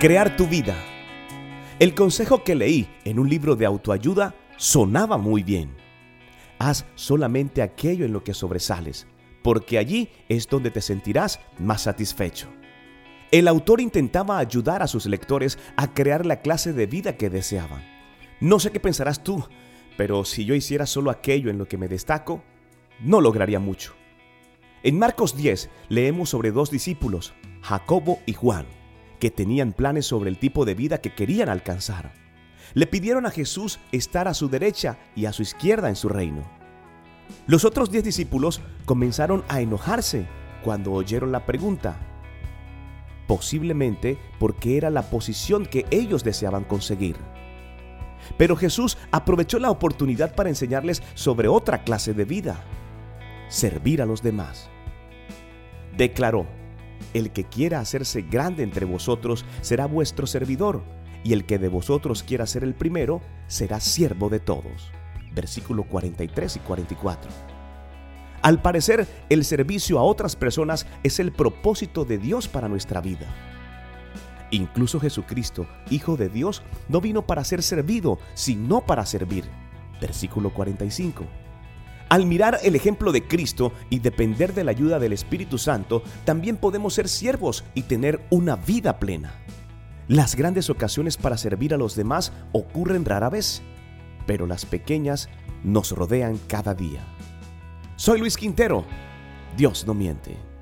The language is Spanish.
Crear tu vida. El consejo que leí en un libro de autoayuda sonaba muy bien. Haz solamente aquello en lo que sobresales, porque allí es donde te sentirás más satisfecho. El autor intentaba ayudar a sus lectores a crear la clase de vida que deseaban. No sé qué pensarás tú, pero si yo hiciera solo aquello en lo que me destaco, no lograría mucho. En Marcos 10 leemos sobre dos discípulos, Jacobo y Juan que tenían planes sobre el tipo de vida que querían alcanzar. Le pidieron a Jesús estar a su derecha y a su izquierda en su reino. Los otros diez discípulos comenzaron a enojarse cuando oyeron la pregunta, posiblemente porque era la posición que ellos deseaban conseguir. Pero Jesús aprovechó la oportunidad para enseñarles sobre otra clase de vida, servir a los demás. Declaró, el que quiera hacerse grande entre vosotros será vuestro servidor, y el que de vosotros quiera ser el primero será siervo de todos. Versículo 43 y 44. Al parecer, el servicio a otras personas es el propósito de Dios para nuestra vida. Incluso Jesucristo, Hijo de Dios, no vino para ser servido, sino para servir. Versículo 45. Al mirar el ejemplo de Cristo y depender de la ayuda del Espíritu Santo, también podemos ser siervos y tener una vida plena. Las grandes ocasiones para servir a los demás ocurren rara vez, pero las pequeñas nos rodean cada día. Soy Luis Quintero. Dios no miente.